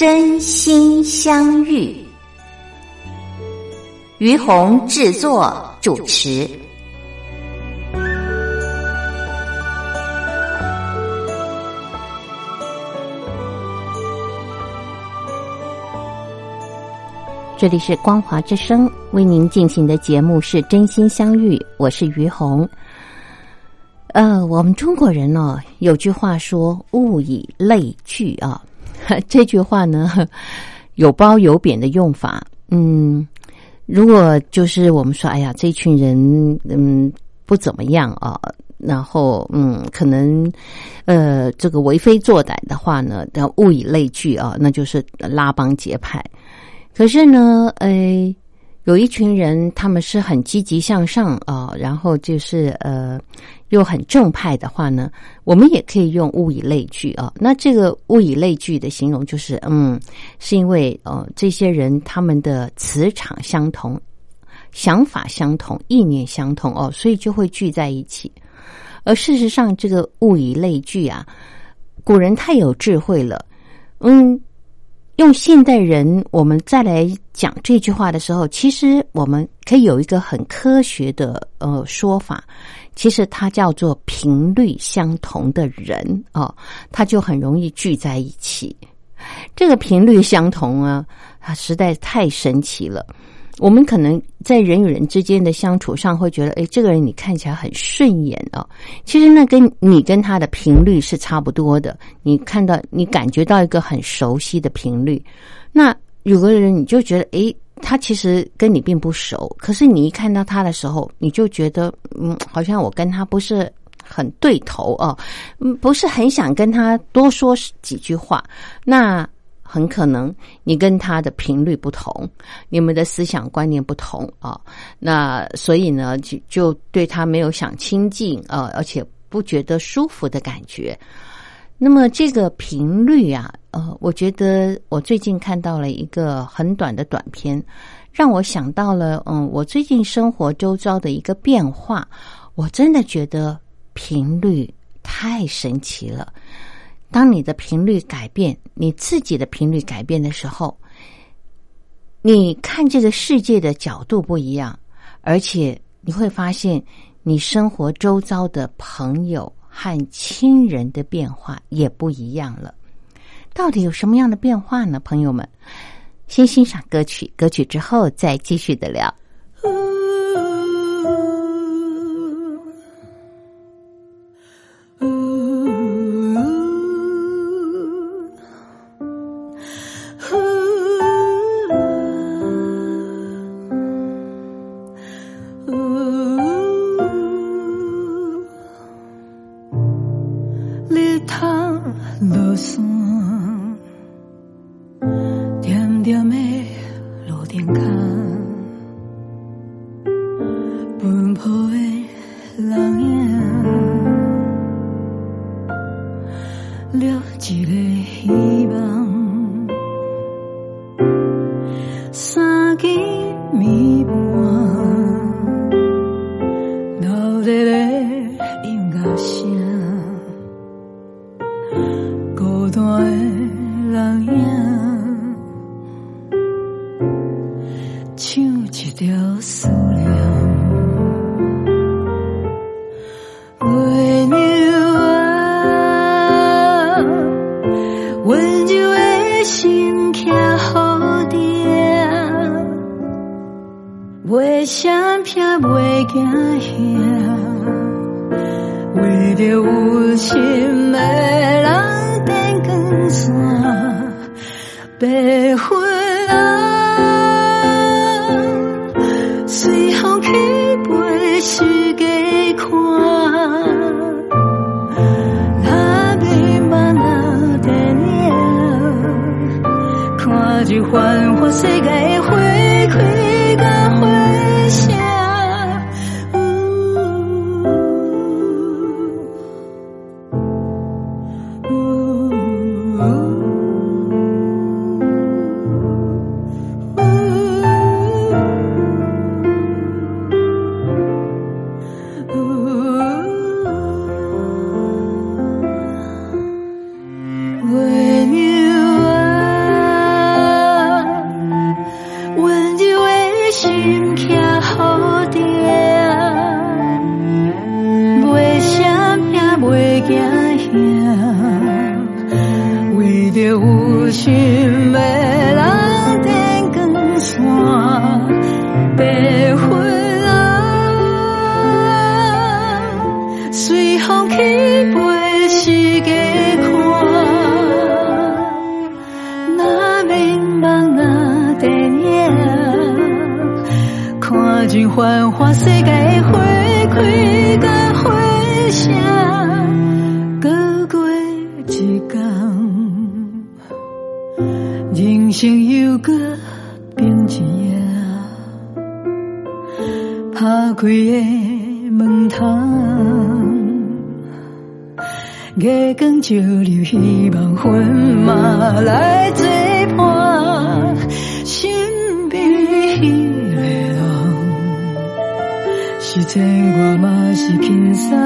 真心相遇，于红制作主持。这里是光华之声为您进行的节目是真心相遇，我是于红。呃，我们中国人呢有句话说“物以类聚”啊。这句话呢，有褒有贬的用法。嗯，如果就是我们说，哎呀，这群人嗯不怎么样啊，然后嗯，可能呃这个为非作歹的话呢，要物以类聚啊，那就是拉帮结派。可是呢，诶，有一群人他们是很积极向上啊，然后就是呃。又很正派的话呢，我们也可以用物以类聚啊。那这个物以类聚的形容就是，嗯，是因为呃，这些人他们的磁场相同，想法相同，意念相同哦，所以就会聚在一起。而事实上，这个物以类聚啊，古人太有智慧了，嗯。用现代人我们再来讲这句话的时候，其实我们可以有一个很科学的呃说法，其实它叫做频率相同的人啊，他就很容易聚在一起。这个频率相同啊，它实在太神奇了。我们可能在人与人之间的相处上会觉得，哎，这个人你看起来很顺眼哦。其实那跟你跟他的频率是差不多的。你看到你感觉到一个很熟悉的频率，那有个人你就觉得，哎，他其实跟你并不熟。可是你一看到他的时候，你就觉得，嗯，好像我跟他不是很对头哦，嗯，不是很想跟他多说几句话。那。很可能你跟他的频率不同，你们的思想观念不同啊，那所以呢，就就对他没有想亲近啊，而且不觉得舒服的感觉。那么这个频率啊，呃，我觉得我最近看到了一个很短的短片，让我想到了，嗯，我最近生活周遭的一个变化，我真的觉得频率太神奇了。当你的频率改变，你自己的频率改变的时候，你看这个世界的角度不一样，而且你会发现你生活周遭的朋友和亲人的变化也不一样了。到底有什么样的变化呢？朋友们，先欣赏歌曲，歌曲之后再继续的聊。为啥拼袂惊遐？为着有心的人变光线，白花啊，随风去飞世界看。那边嘛那电影，看着繁华世界的。人生又搁变一夜，打开的门窗。月光照入希望魂嘛来作伴，身边迄个人是牵挂嘛是轻松，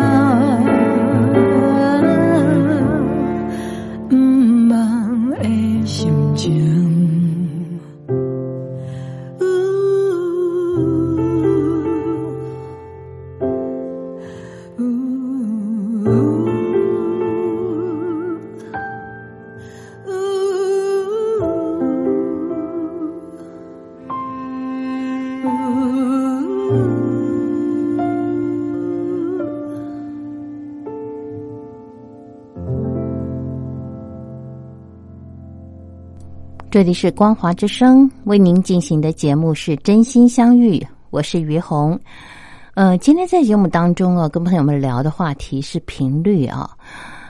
这里是光华之声为您进行的节目是真心相遇，我是于红。呃，今天在节目当中啊，跟朋友们聊的话题是频率啊，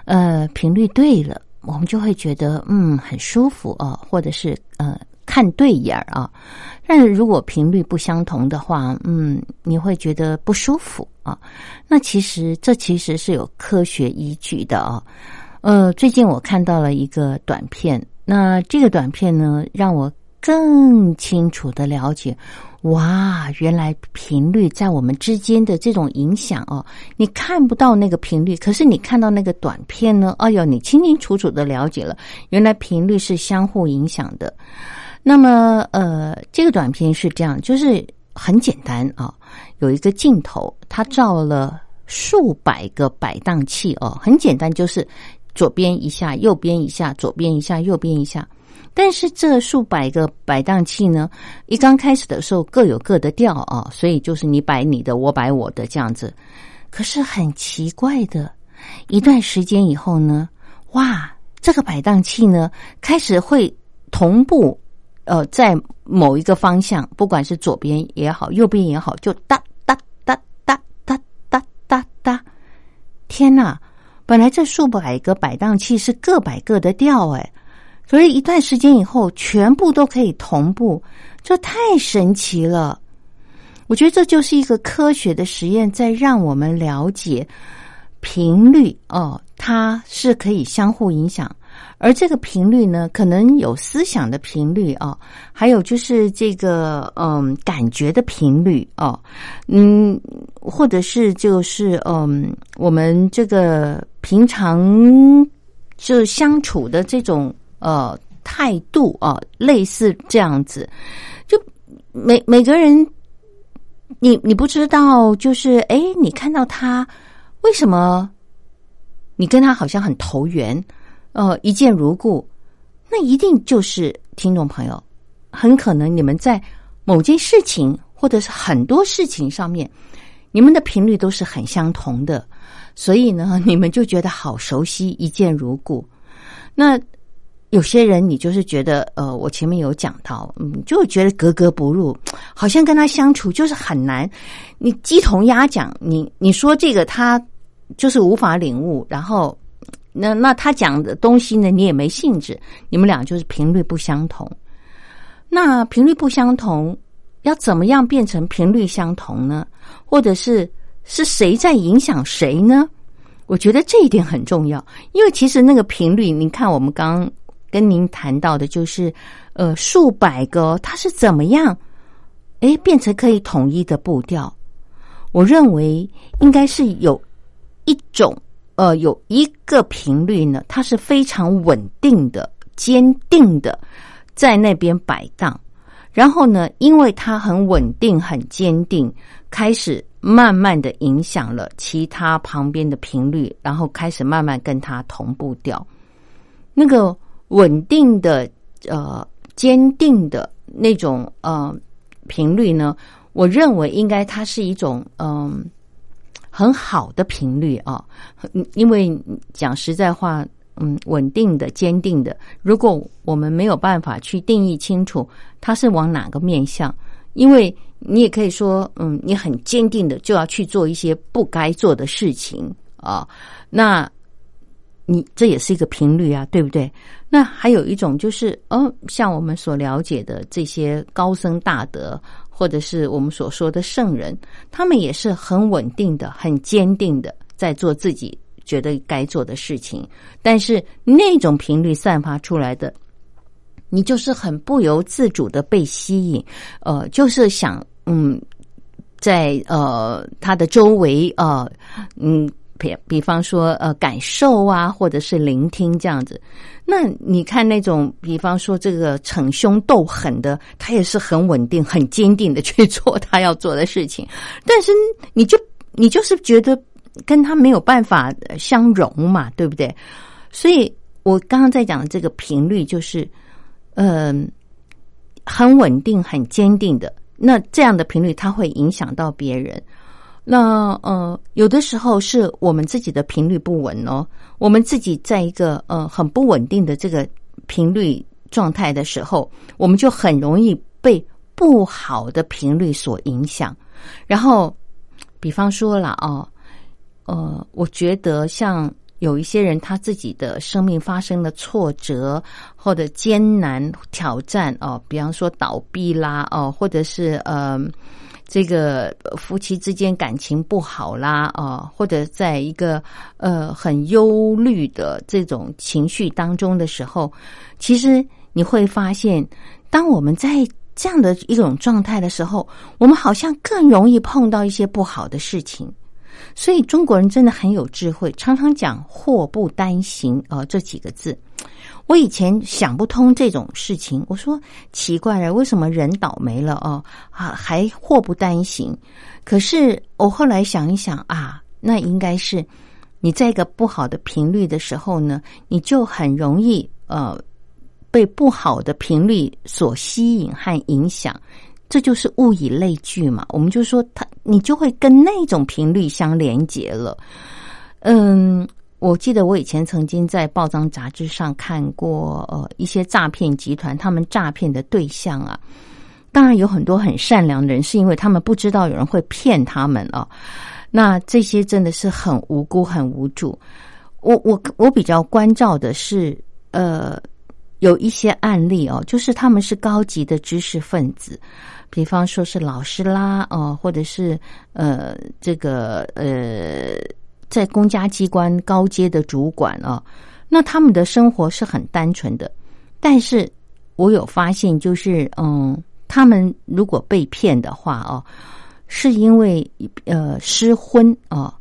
呃，频率对了，我们就会觉得嗯很舒服啊，或者是呃看对眼儿啊。但是如果频率不相同的话，嗯，你会觉得不舒服啊。那其实这其实是有科学依据的啊。呃，最近我看到了一个短片。那这个短片呢，让我更清楚的了解，哇，原来频率在我们之间的这种影响哦，你看不到那个频率，可是你看到那个短片呢，哎呦，你清清楚楚的了解了，原来频率是相互影响的。那么，呃，这个短片是这样，就是很简单啊，有一个镜头，它照了数百个摆荡器哦，很简单，就是。左边一下，右边一下，左边一下，右边一下。但是这数百个摆荡器呢，一刚开始的时候各有各的调啊，所以就是你摆你的，我摆我的这样子。可是很奇怪的，一段时间以后呢，哇，这个摆荡器呢开始会同步，呃，在某一个方向，不管是左边也好，右边也好，就哒哒哒哒哒哒哒哒，天哪！本来这数百个摆荡器是各摆各的调，哎，所以一段时间以后，全部都可以同步，这太神奇了。我觉得这就是一个科学的实验，在让我们了解频率哦，它是可以相互影响。而这个频率呢，可能有思想的频率哦，还有就是这个嗯感觉的频率哦，嗯，或者是就是嗯我们这个平常就相处的这种呃态度啊，类似这样子，就每每个人，你你不知道，就是哎，你看到他为什么你跟他好像很投缘？呃，一见如故，那一定就是听众朋友，很可能你们在某件事情或者是很多事情上面，你们的频率都是很相同的，所以呢，你们就觉得好熟悉，一见如故。那有些人，你就是觉得，呃，我前面有讲到，嗯，就觉得格格不入，好像跟他相处就是很难。你鸡同鸭讲，你你说这个他就是无法领悟，然后。那那他讲的东西呢，你也没兴致，你们俩就是频率不相同。那频率不相同，要怎么样变成频率相同呢？或者是是谁在影响谁呢？我觉得这一点很重要，因为其实那个频率，您看我们刚跟您谈到的，就是呃数百个，它是怎么样，哎变成可以统一的步调？我认为应该是有一种呃有一个频率呢，它是非常稳定的、坚定的在那边摆荡，然后呢，因为它很稳定、很坚定，开始。慢慢的影响了其他旁边的频率，然后开始慢慢跟它同步掉。那个稳定的、呃坚定的那种呃频率呢，我认为应该它是一种嗯很好的频率啊。因为讲实在话，嗯，稳定的、坚定的，如果我们没有办法去定义清楚它是往哪个面向，因为。你也可以说，嗯，你很坚定的就要去做一些不该做的事情啊。那，你这也是一个频率啊，对不对？那还有一种就是，哦，像我们所了解的这些高僧大德，或者是我们所说的圣人，他们也是很稳定的、很坚定的在做自己觉得该做的事情。但是那种频率散发出来的，你就是很不由自主的被吸引，呃，就是想。嗯，在呃他的周围呃嗯比比方说呃感受啊，或者是聆听这样子。那你看那种比方说这个逞凶斗狠的，他也是很稳定、很坚定的去做他要做的事情。但是你就你就是觉得跟他没有办法相融嘛，对不对？所以我刚刚在讲的这个频率就是嗯很稳定、很坚定的。那这样的频率，它会影响到别人。那呃，有的时候是我们自己的频率不稳哦，我们自己在一个呃很不稳定的这个频率状态的时候，我们就很容易被不好的频率所影响。然后，比方说了哦，呃，我觉得像。有一些人，他自己的生命发生了挫折或者艰难挑战哦，比方说倒闭啦哦，或者是呃，这个夫妻之间感情不好啦哦，或者在一个呃很忧虑的这种情绪当中的时候，其实你会发现，当我们在这样的一种状态的时候，我们好像更容易碰到一些不好的事情。所以中国人真的很有智慧，常常讲“祸不单行”呃这几个字。我以前想不通这种事情，我说奇怪了，为什么人倒霉了哦啊还祸不单行？可是我后来想一想啊，那应该是你在一个不好的频率的时候呢，你就很容易呃被不好的频率所吸引和影响。这就是物以类聚嘛，我们就说它，你就会跟那种频率相连接了。嗯，我记得我以前曾经在报章杂志上看过，呃，一些诈骗集团，他们诈骗的对象啊，当然有很多很善良的人，是因为他们不知道有人会骗他们啊。那这些真的是很无辜、很无助。我我我比较关照的是，呃，有一些案例哦，就是他们是高级的知识分子。比方说是老师啦，哦，或者是呃，这个呃，在公家机关高阶的主管啊，那他们的生活是很单纯的。但是我有发现，就是嗯，他们如果被骗的话哦，是因为呃失婚啊，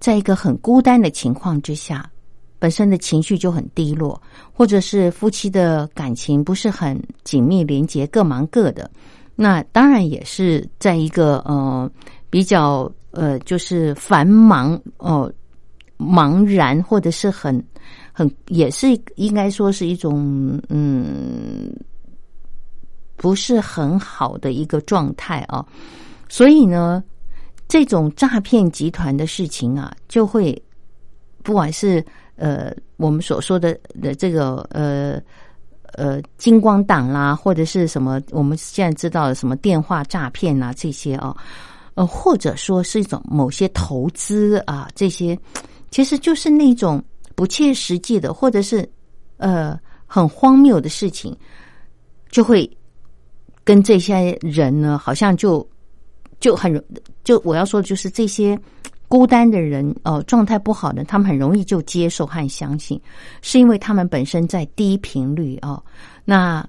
在一个很孤单的情况之下，本身的情绪就很低落，或者是夫妻的感情不是很紧密连接，各忙各的。那当然也是在一个呃比较呃就是繁忙哦茫然或者是很很也是应该说是一种嗯不是很好的一个状态啊，所以呢这种诈骗集团的事情啊就会不管是呃我们所说的的这个呃。呃，金光党啦，或者是什么，我们现在知道的什么电话诈骗啊，这些啊，呃，或者说是一种某些投资啊，这些其实就是那种不切实际的，或者是呃很荒谬的事情，就会跟这些人呢，好像就就很就我要说，就是这些孤单的人，哦，状态不好的，他们很容易就接受和相信，是因为他们本身在低频率哦，那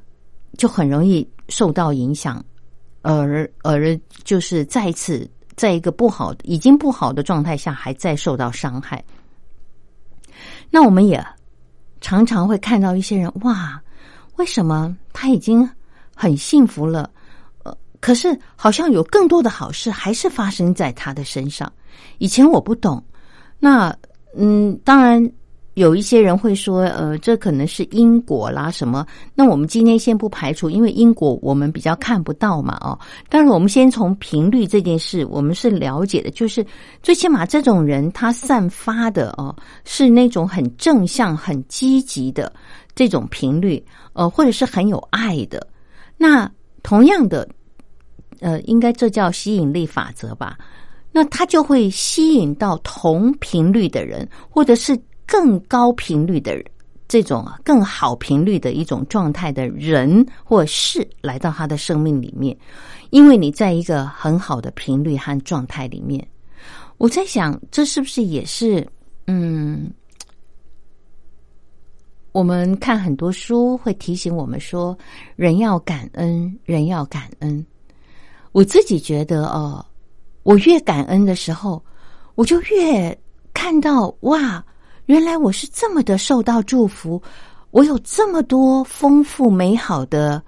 就很容易受到影响，而而就是再次在一个不好、已经不好的状态下，还在受到伤害。那我们也常常会看到一些人，哇，为什么他已经很幸福了？可是好像有更多的好事还是发生在他的身上。以前我不懂，那嗯，当然。有一些人会说，呃，这可能是因果啦，什么？那我们今天先不排除，因为因果我们比较看不到嘛，哦。但是我们先从频率这件事，我们是了解的，就是最起码这种人他散发的哦，是那种很正向、很积极的这种频率，呃，或者是很有爱的。那同样的，呃，应该这叫吸引力法则吧？那他就会吸引到同频率的人，或者是。更高频率的这种更好频率的一种状态的人或事来到他的生命里面，因为你在一个很好的频率和状态里面，我在想，这是不是也是嗯，我们看很多书会提醒我们说，人要感恩，人要感恩。我自己觉得哦，我越感恩的时候，我就越看到哇。原来我是这么的受到祝福，我有这么多丰富美好的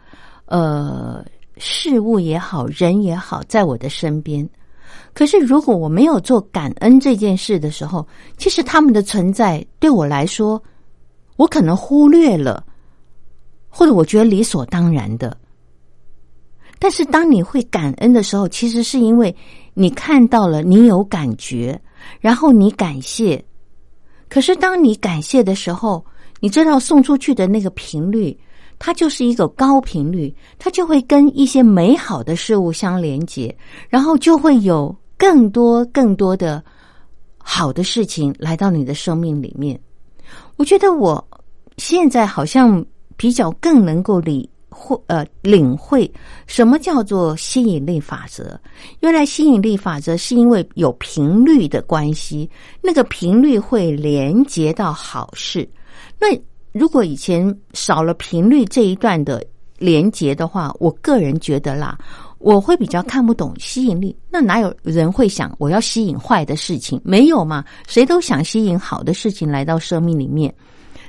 呃事物也好，人也好，在我的身边。可是如果我没有做感恩这件事的时候，其实他们的存在对我来说，我可能忽略了，或者我觉得理所当然的。但是当你会感恩的时候，其实是因为你看到了，你有感觉，然后你感谢。可是，当你感谢的时候，你知道送出去的那个频率，它就是一个高频率，它就会跟一些美好的事物相连接，然后就会有更多更多的好的事情来到你的生命里面。我觉得我现在好像比较更能够理。会呃，领会什么叫做吸引力法则？原来吸引力法则是因为有频率的关系，那个频率会连接到好事。那如果以前少了频率这一段的连接的话，我个人觉得啦，我会比较看不懂吸引力。那哪有人会想我要吸引坏的事情？没有嘛？谁都想吸引好的事情来到生命里面。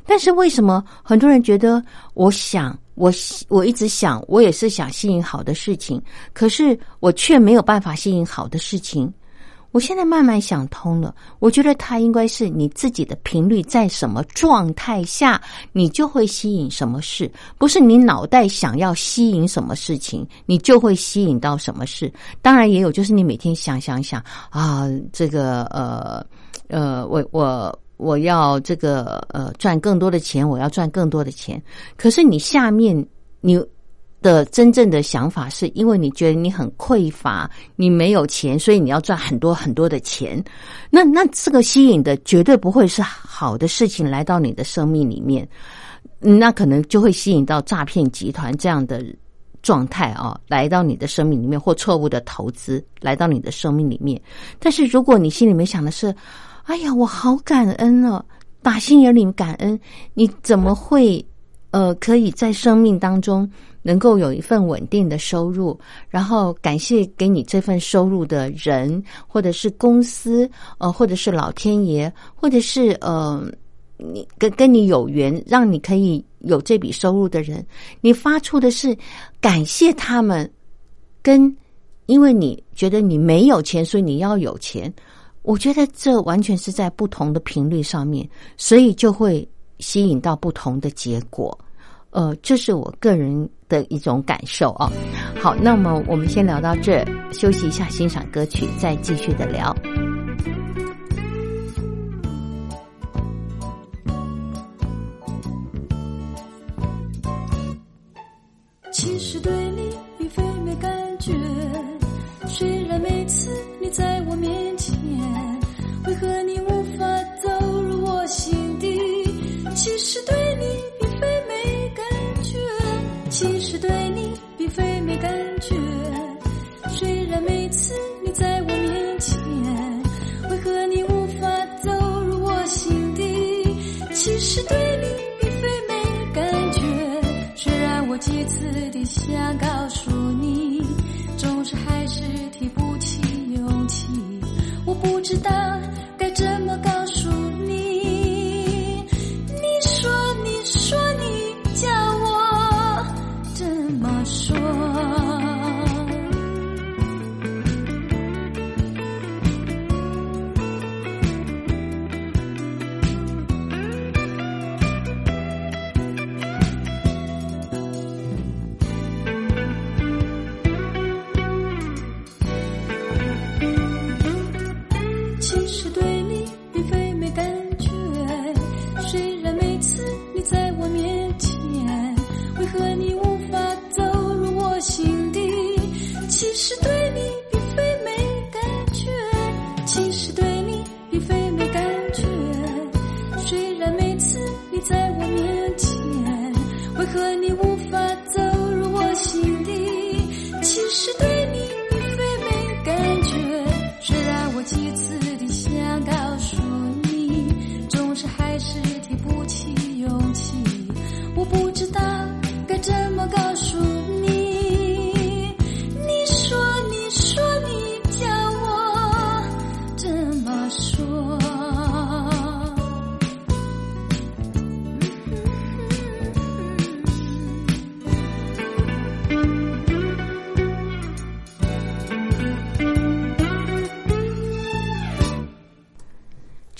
但是为什么很多人觉得我想？我我一直想，我也是想吸引好的事情，可是我却没有办法吸引好的事情。我现在慢慢想通了，我觉得它应该是你自己的频率在什么状态下，你就会吸引什么事，不是你脑袋想要吸引什么事情，你就会吸引到什么事。当然也有，就是你每天想想想啊，这个呃呃，我我。我要这个呃赚更多的钱，我要赚更多的钱。可是你下面你的真正的想法是因为你觉得你很匮乏，你没有钱，所以你要赚很多很多的钱。那那这个吸引的绝对不会是好的事情来到你的生命里面，那可能就会吸引到诈骗集团这样的状态啊，来到你的生命里面，或错误的投资来到你的生命里面。但是如果你心里面想的是，哎呀，我好感恩哦！打心眼里感恩，你怎么会呃，可以在生命当中能够有一份稳定的收入？然后感谢给你这份收入的人，或者是公司，呃，或者是老天爷，或者是呃，你跟跟你有缘，让你可以有这笔收入的人，你发出的是感谢他们，跟因为你觉得你没有钱，所以你要有钱。我觉得这完全是在不同的频率上面，所以就会吸引到不同的结果。呃，这是我个人的一种感受啊。好，那么我们先聊到这，休息一下，欣赏歌曲，再继续的聊。对你并非没感觉，虽然我几次的想告诉你，总是还是提不起勇气。我不知道该怎么告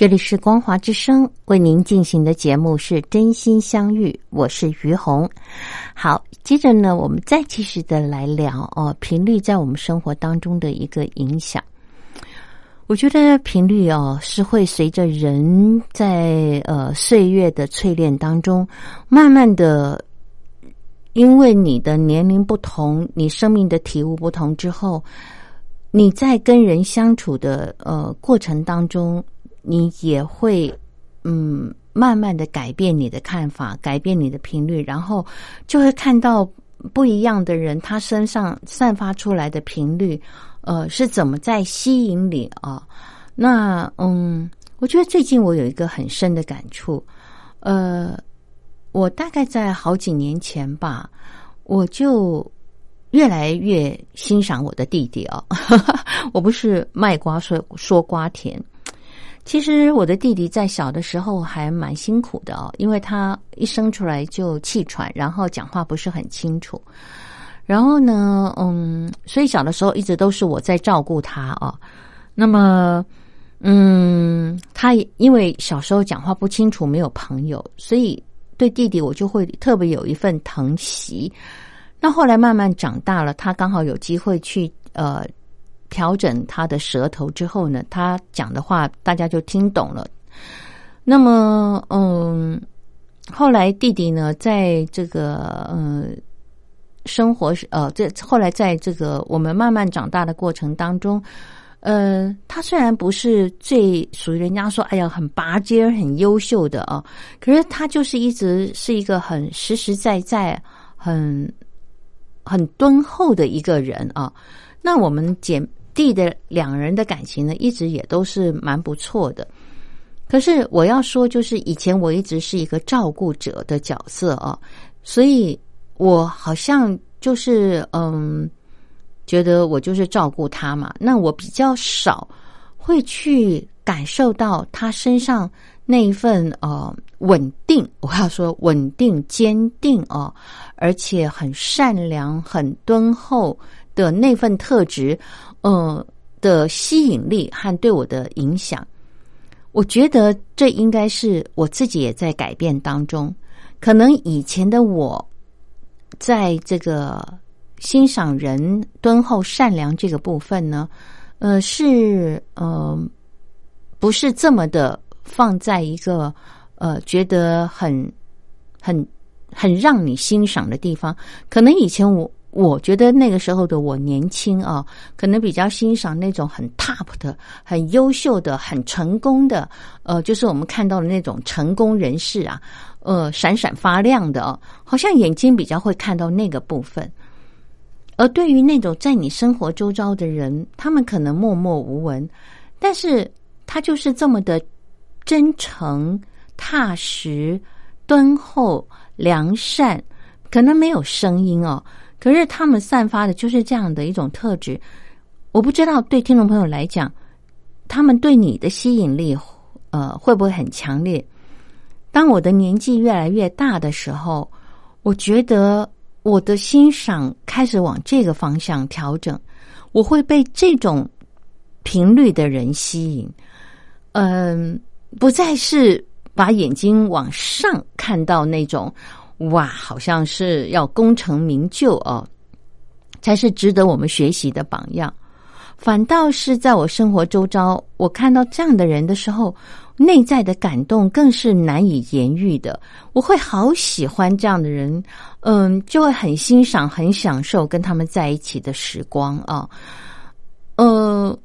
这里是光华之声为您进行的节目是真心相遇，我是于红。好，接着呢，我们再继续的来聊哦，频率在我们生活当中的一个影响。我觉得频率哦是会随着人在呃岁月的淬炼当中，慢慢的，因为你的年龄不同，你生命的体悟不同之后，你在跟人相处的呃过程当中，你也会嗯慢慢的改变你的看法，改变你的频率，然后就会看到不一样的人，他身上散发出来的频率，呃，是怎么在吸引你啊？那嗯，我觉得最近我有一个很深的感触，呃，我大概在好几年前吧，我就越来越欣赏我的弟弟哦，我不是卖瓜说说瓜甜。其实我的弟弟在小的时候还蛮辛苦的哦，因为他一生出来就气喘，然后讲话不是很清楚。然后呢，嗯，所以小的时候一直都是我在照顾他哦。那么，嗯，他因为小时候讲话不清楚，没有朋友，所以对弟弟我就会特别有一份疼惜。那后来慢慢长大了，他刚好有机会去呃。调整他的舌头之后呢，他讲的话大家就听懂了。那么，嗯，后来弟弟呢，在这个嗯生活是呃，这后来在这个我们慢慢长大的过程当中，呃，他虽然不是最属于人家说哎呀很拔尖很优秀的啊，可是他就是一直是一个很实实在在、很很敦厚的一个人啊。那我们姐弟的两人的感情呢，一直也都是蛮不错的。可是我要说，就是以前我一直是一个照顾者的角色啊，所以我好像就是嗯，觉得我就是照顾他嘛。那我比较少会去感受到他身上那一份呃稳定，我要说稳定、坚定哦，而且很善良、很敦厚。的那份特质，呃的吸引力和对我的影响，我觉得这应该是我自己也在改变当中。可能以前的我，在这个欣赏人敦厚善良这个部分呢，呃，是呃不是这么的放在一个呃觉得很很很让你欣赏的地方。可能以前我。我觉得那个时候的我年轻啊，可能比较欣赏那种很 top 的、很优秀的、很成功的，呃，就是我们看到的那种成功人士啊，呃，闪闪发亮的哦，好像眼睛比较会看到那个部分。而对于那种在你生活周遭的人，他们可能默默无闻，但是他就是这么的真诚、踏实、敦厚、良善，可能没有声音哦，可是他们散发的就是这样的一种特质。我不知道对听众朋友来讲，他们对你的吸引力，呃，会不会很强烈？当我的年纪越来越大的时候，我觉得我的欣赏开始往这个方向调整，我会被这种频率的人吸引。嗯，不再是把眼睛往上看到那种，哇，好像是要功成名就哦，才是值得我们学习的榜样。反倒是在我生活周遭，我看到这样的人的时候，内在的感动更是难以言喻的。我会好喜欢这样的人，嗯，就会很欣赏、很享受跟他们在一起的时光啊。呃，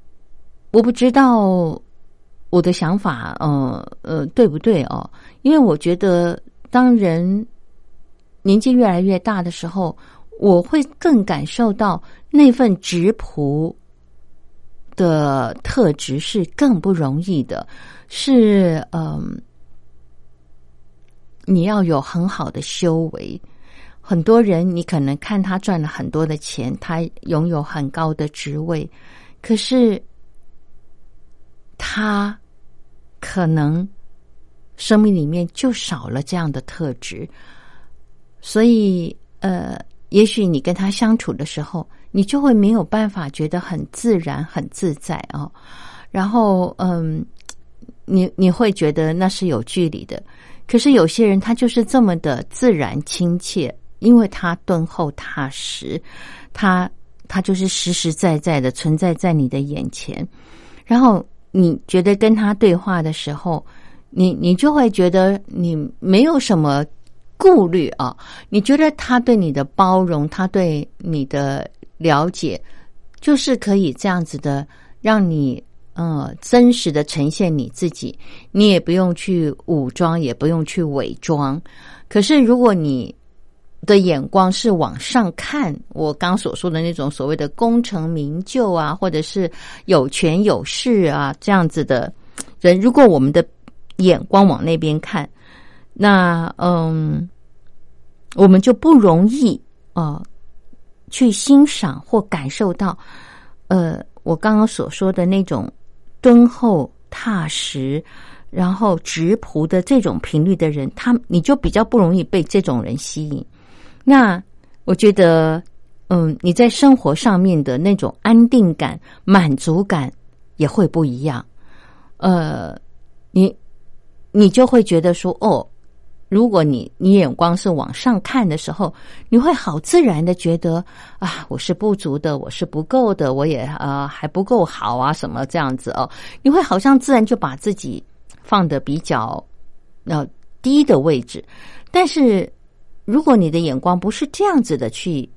我不知道我的想法，呃呃，对不对哦？因为我觉得，当人年纪越来越大的时候，我会更感受到那份质朴。的特质是更不容易的，是嗯，你要有很好的修为。很多人你可能看他赚了很多的钱，他拥有很高的职位，可是他可能生命里面就少了这样的特质，所以呃，也许你跟他相处的时候。你就会没有办法觉得很自然、很自在啊，然后嗯，你你会觉得那是有距离的。可是有些人他就是这么的自然亲切，因为他敦厚踏实，他他就是实实在在的存在在你的眼前。然后你觉得跟他对话的时候，你你就会觉得你没有什么顾虑啊，你觉得他对你的包容，他对你的。了解，就是可以这样子的，让你呃真实的呈现你自己，你也不用去武装，也不用去伪装。可是如果你的眼光是往上看，我刚所说的那种所谓的功成名就啊，或者是有权有势啊这样子的人，如果我们的眼光往那边看，那嗯，我们就不容易啊。去欣赏或感受到，呃，我刚刚所说的那种敦厚踏实，然后直朴的这种频率的人，他你就比较不容易被这种人吸引。那我觉得，嗯，你在生活上面的那种安定感、满足感也会不一样。呃，你你就会觉得说，哦。如果你你眼光是往上看的时候，你会好自然的觉得啊，我是不足的，我是不够的，我也呃还不够好啊，什么这样子哦，你会好像自然就把自己放的比较呃低的位置。但是如果你的眼光不是这样子的去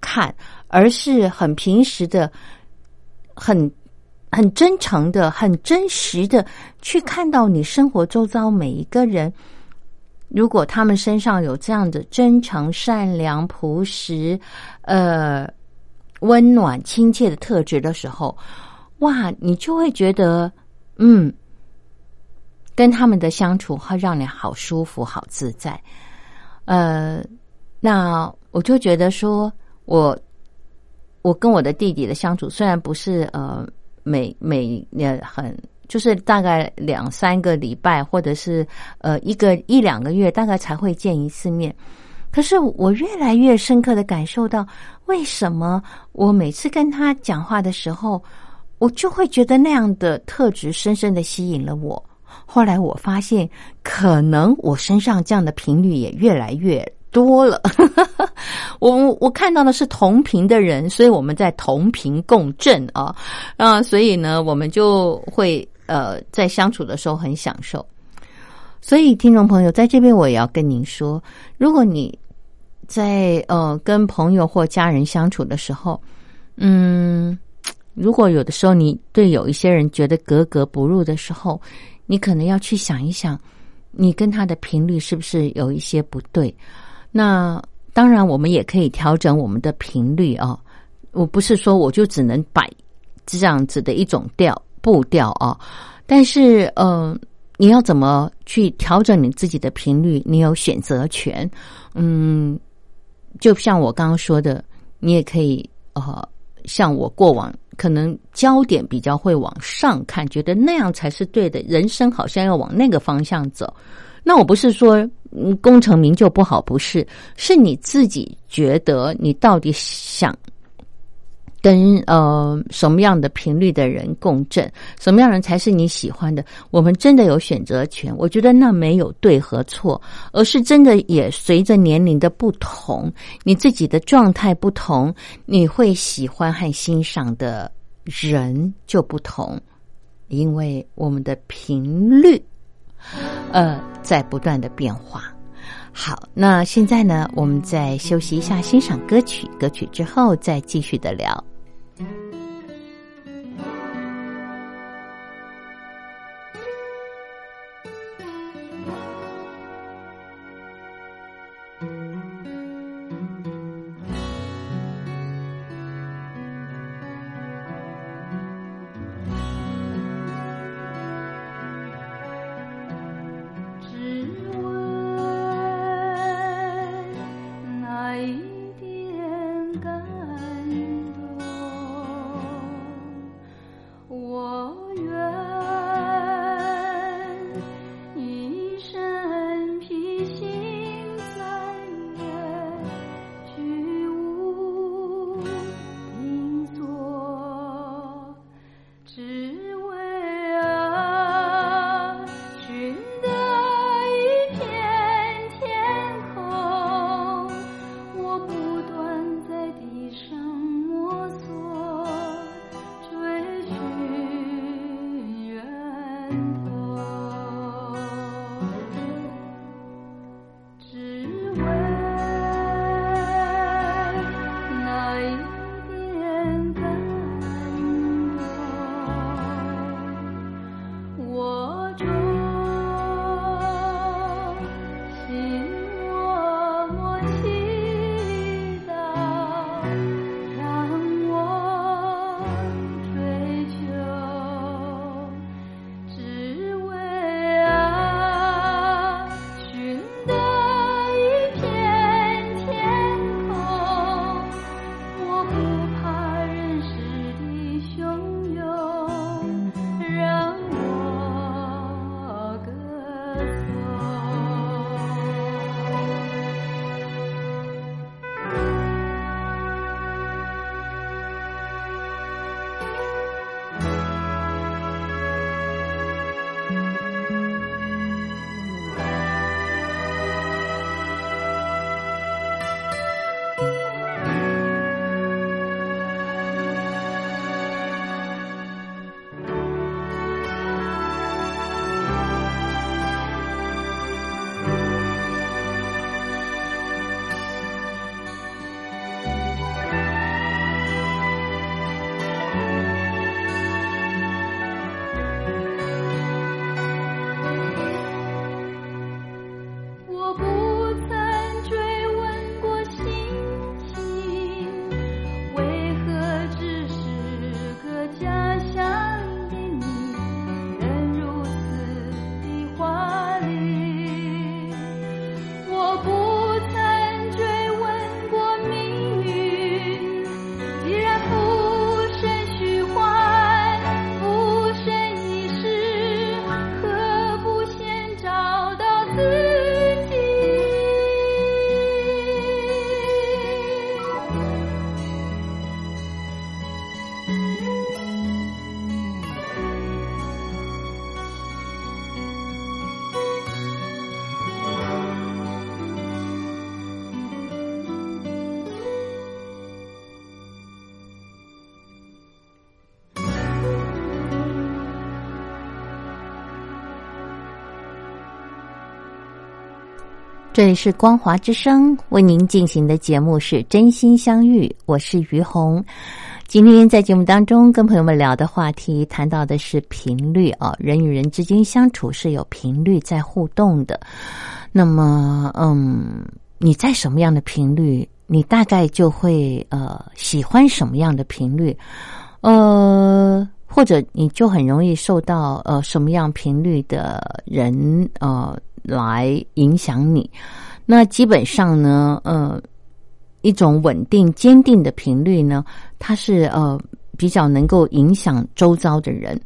看，而是很平时的、很很真诚的、很真实的去看到你生活周遭每一个人。如果他们身上有这样的真诚、善良、朴实、呃温暖、亲切的特质的时候，哇，你就会觉得，嗯，跟他们的相处会让你好舒服、好自在。呃，那我就觉得说，我我跟我的弟弟的相处，虽然不是呃每每呃很。就是大概两三个礼拜，或者是呃一个一两个月，大概才会见一次面。可是我越来越深刻的感受到，为什么我每次跟他讲话的时候，我就会觉得那样的特质深深的吸引了我。后来我发现，可能我身上这样的频率也越来越。多了，我我看到的是同频的人，所以我们在同频共振啊啊，所以呢，我们就会呃在相处的时候很享受。所以，听众朋友，在这边我也要跟您说，如果你在呃跟朋友或家人相处的时候，嗯，如果有的时候你对有一些人觉得格格不入的时候，你可能要去想一想，你跟他的频率是不是有一些不对。那当然，我们也可以调整我们的频率啊。我不是说我就只能摆这样子的一种调步调啊。但是，嗯，你要怎么去调整你自己的频率？你有选择权。嗯，就像我刚刚说的，你也可以呃，像我过往可能焦点比较会往上看，觉得那样才是对的，人生好像要往那个方向走。那我不是说功成名就不好，不是，是你自己觉得你到底想。跟呃什么样的频率的人共振，什么样人才是你喜欢的？我们真的有选择权。我觉得那没有对和错，而是真的也随着年龄的不同，你自己的状态不同，你会喜欢和欣赏的人就不同，因为我们的频率呃在不断的变化。好，那现在呢，我们再休息一下，欣赏歌曲。歌曲之后再继续的聊。这里是光华之声为您进行的节目是真心相遇，我是于红。今天在节目当中跟朋友们聊的话题，谈到的是频率啊，人与人之间相处是有频率在互动的。那么，嗯，你在什么样的频率，你大概就会呃喜欢什么样的频率。呃，或者你就很容易受到呃什么样频率的人呃来影响你。那基本上呢，呃，一种稳定坚定的频率呢，它是呃比较能够影响周遭的人。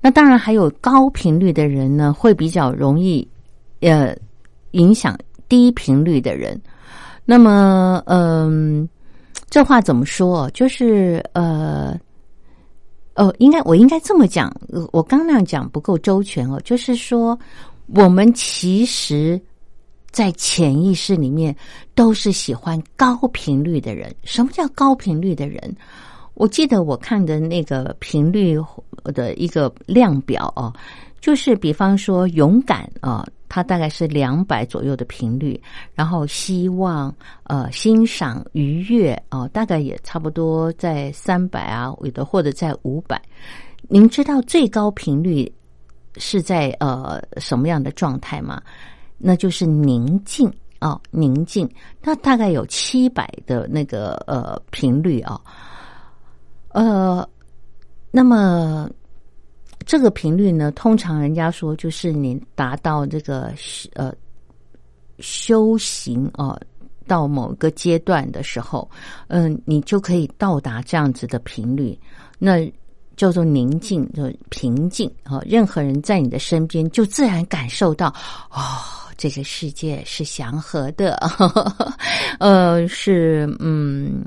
那当然还有高频率的人呢，会比较容易呃影响低频率的人。那么，嗯，这话怎么说？就是呃。哦，应该我应该这么讲，我刚那样讲不够周全哦。就是说，我们其实，在潜意识里面都是喜欢高频率的人。什么叫高频率的人？我记得我看的那个频率的一个量表哦，就是比方说勇敢啊。它大概是两百左右的频率，然后希望呃欣赏愉悦哦，大概也差不多在三百啊，有的或者在五百。您知道最高频率是在呃什么样的状态吗？那就是宁静哦，宁静。它大概有七百的那个呃频率啊，呃，那么。这个频率呢，通常人家说就是你达到这个呃修行哦，到某个阶段的时候，嗯，你就可以到达这样子的频率，那叫做宁静，就平静啊。任何人在你的身边，就自然感受到哦，这个世界是祥和的，呃，是嗯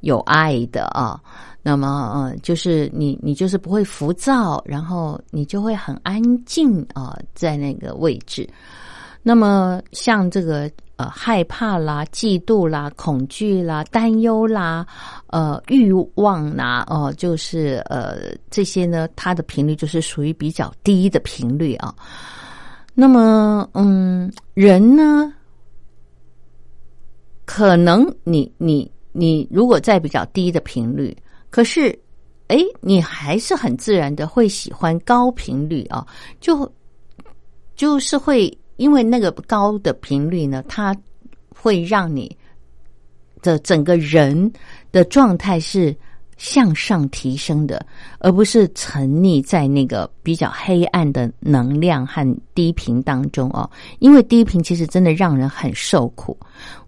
有爱的啊。那么，呃，就是你，你就是不会浮躁，然后你就会很安静啊，在那个位置。那么，像这个害怕啦、嫉妒啦、恐惧啦、担忧啦、呃，欲望啦，哦，就是呃，这些呢，它的频率就是属于比较低的频率啊。那么，嗯，人呢，可能你你你如果在比较低的频率。可是，哎，你还是很自然的会喜欢高频率啊，就就是会因为那个高的频率呢，它会让你的整个人的状态是向上提升的，而不是沉溺在那个比较黑暗的能量和低频当中哦。因为低频其实真的让人很受苦。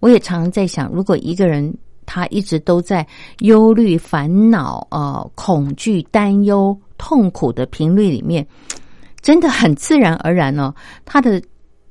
我也常常在想，如果一个人。他一直都在忧虑、烦恼、呃、恐惧、担忧、痛苦的频率里面，真的很自然而然呢，他的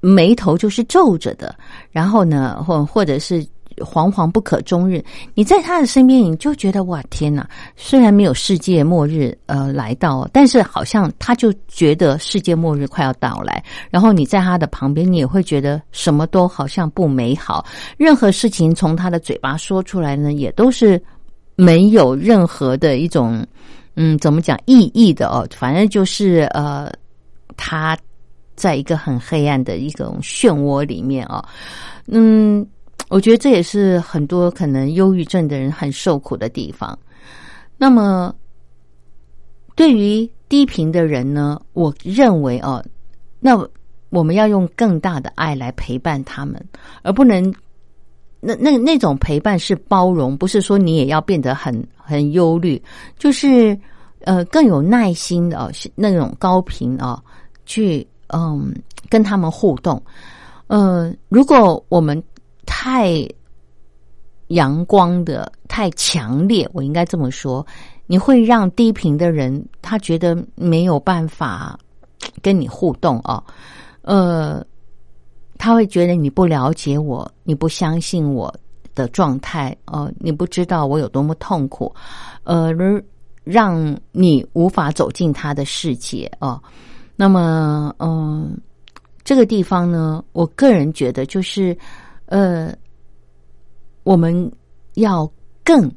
眉头就是皱着的，然后呢，或或者是。惶惶不可终日，你在他的身边，你就觉得哇天哪！虽然没有世界末日呃来到，但是好像他就觉得世界末日快要到来。然后你在他的旁边，你也会觉得什么都好像不美好。任何事情从他的嘴巴说出来呢，也都是没有任何的一种嗯，怎么讲意义的哦。反正就是呃，他在一个很黑暗的一种漩涡里面啊，嗯。我觉得这也是很多可能忧郁症的人很受苦的地方。那么，对于低频的人呢，我认为哦，那我们要用更大的爱来陪伴他们，而不能那那那种陪伴是包容，不是说你也要变得很很忧虑，就是呃更有耐心的是那种高频啊，去嗯跟他们互动。嗯，如果我们太阳光的太强烈，我应该这么说，你会让低频的人他觉得没有办法跟你互动哦，呃，他会觉得你不了解我，你不相信我的状态，哦，你不知道我有多么痛苦，呃，让你无法走进他的世界哦。那么，嗯，这个地方呢，我个人觉得就是。呃，我们要更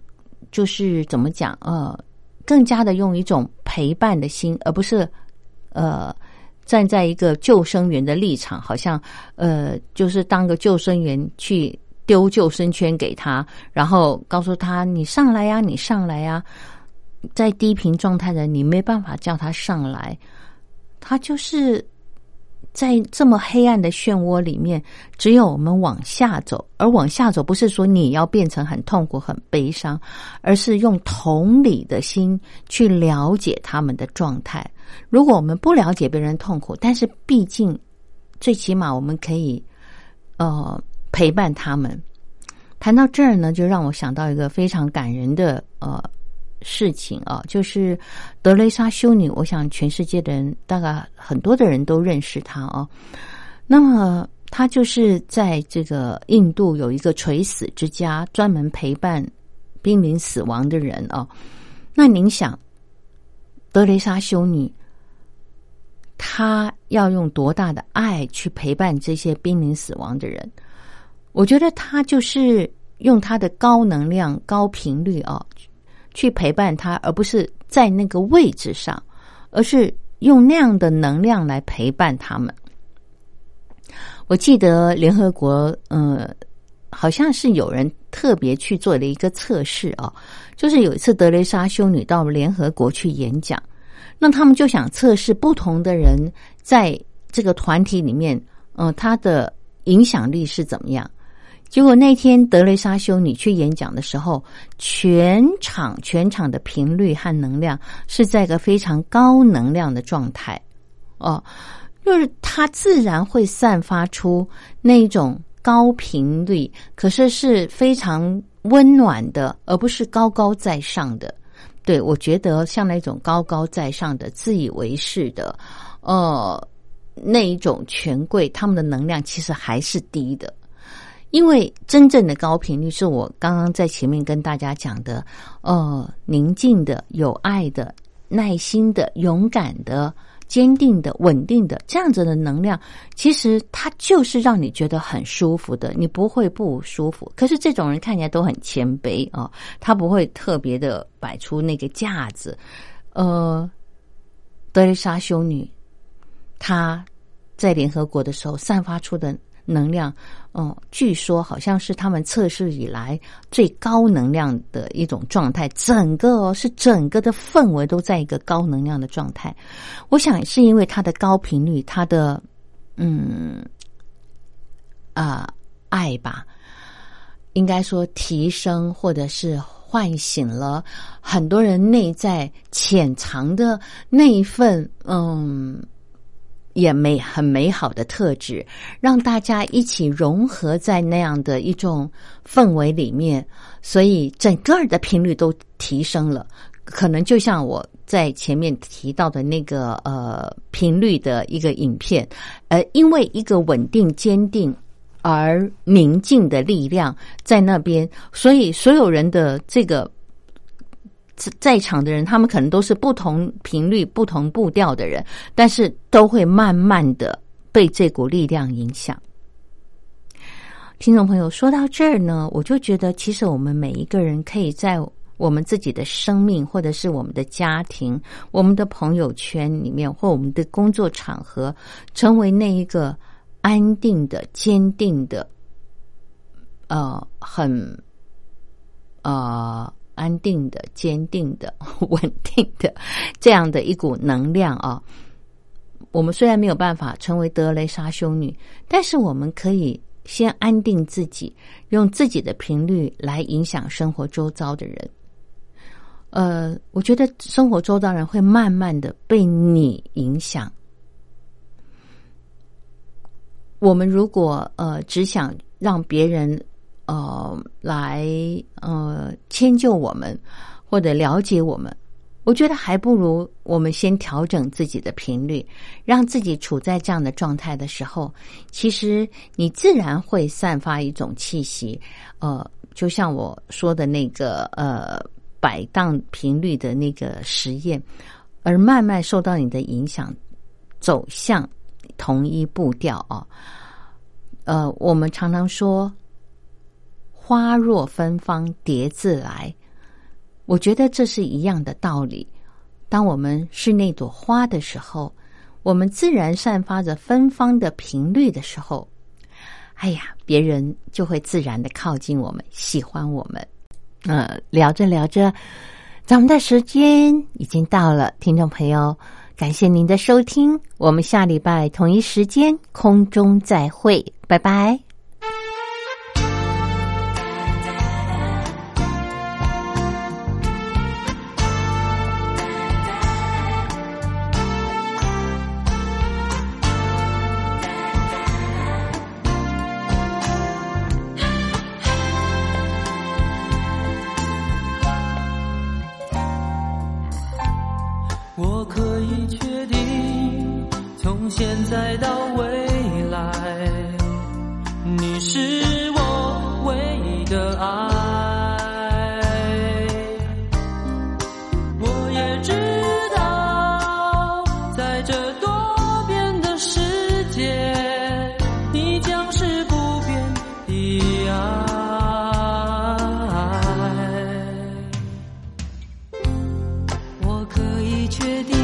就是怎么讲呃，更加的用一种陪伴的心，而不是呃站在一个救生员的立场，好像呃就是当个救生员去丢救生圈给他，然后告诉他你上来呀，你上来呀，在低频状态的你没办法叫他上来，他就是。在这么黑暗的漩涡里面，只有我们往下走，而往下走不是说你要变成很痛苦、很悲伤，而是用同理的心去了解他们的状态。如果我们不了解别人痛苦，但是毕竟最起码我们可以呃陪伴他们。谈到这儿呢，就让我想到一个非常感人的呃。事情啊，就是德雷莎修女。我想全世界的人，大概很多的人都认识她啊。那么，她就是在这个印度有一个垂死之家，专门陪伴濒临死亡的人啊。那您想，德雷莎修女，她要用多大的爱去陪伴这些濒临死亡的人？我觉得她就是用她的高能量、高频率啊。去陪伴他，而不是在那个位置上，而是用那样的能量来陪伴他们。我记得联合国，呃，好像是有人特别去做了一个测试啊，就是有一次德雷莎修女到联合国去演讲，那他们就想测试不同的人在这个团体里面，嗯，他的影响力是怎么样。结果那天德雷莎修女去演讲的时候，全场全场的频率和能量是在一个非常高能量的状态，哦，就是它自然会散发出那种高频率，可是是非常温暖的，而不是高高在上的。对我觉得像那种高高在上的、自以为是的，呃，那一种权贵，他们的能量其实还是低的。因为真正的高频率是我刚刚在前面跟大家讲的，呃，宁静的、有爱的、耐心的、勇敢的、坚定的、稳定的这样子的能量，其实它就是让你觉得很舒服的，你不会不舒服。可是这种人看起来都很谦卑啊，他不会特别的摆出那个架子。呃，德丽莎修女，她在联合国的时候散发出的。能量，嗯，据说好像是他们测试以来最高能量的一种状态，整个是整个的氛围都在一个高能量的状态。我想是因为它的高频率，它的嗯啊爱吧，应该说提升或者是唤醒了很多人内在潜藏的那一份嗯。也美很美好的特质，让大家一起融合在那样的一种氛围里面，所以整个的频率都提升了。可能就像我在前面提到的那个呃频率的一个影片，呃，因为一个稳定、坚定而宁静的力量在那边，所以所有人的这个。在场的人，他们可能都是不同频率、不同步调的人，但是都会慢慢的被这股力量影响。听众朋友，说到这儿呢，我就觉得，其实我们每一个人可以在我们自己的生命，或者是我们的家庭、我们的朋友圈里面，或我们的工作场合，成为那一个安定的、坚定的，呃，很，呃。安定的、坚定的、稳定的这样的一股能量啊！我们虽然没有办法成为德雷莎修女，但是我们可以先安定自己，用自己的频率来影响生活周遭的人。呃，我觉得生活周遭人会慢慢的被你影响。我们如果呃只想让别人。呃，来呃迁就我们或者了解我们，我觉得还不如我们先调整自己的频率，让自己处在这样的状态的时候，其实你自然会散发一种气息。呃，就像我说的那个呃摆荡频率的那个实验，而慢慢受到你的影响，走向同一步调啊。呃，我们常常说。花若芬芳，蝶自来。我觉得这是一样的道理。当我们是那朵花的时候，我们自然散发着芬芳的频率的时候，哎呀，别人就会自然的靠近我们，喜欢我们。呃，聊着聊着，咱们的时间已经到了，听众朋友，感谢您的收听，我们下礼拜同一时间空中再会，拜拜。确定，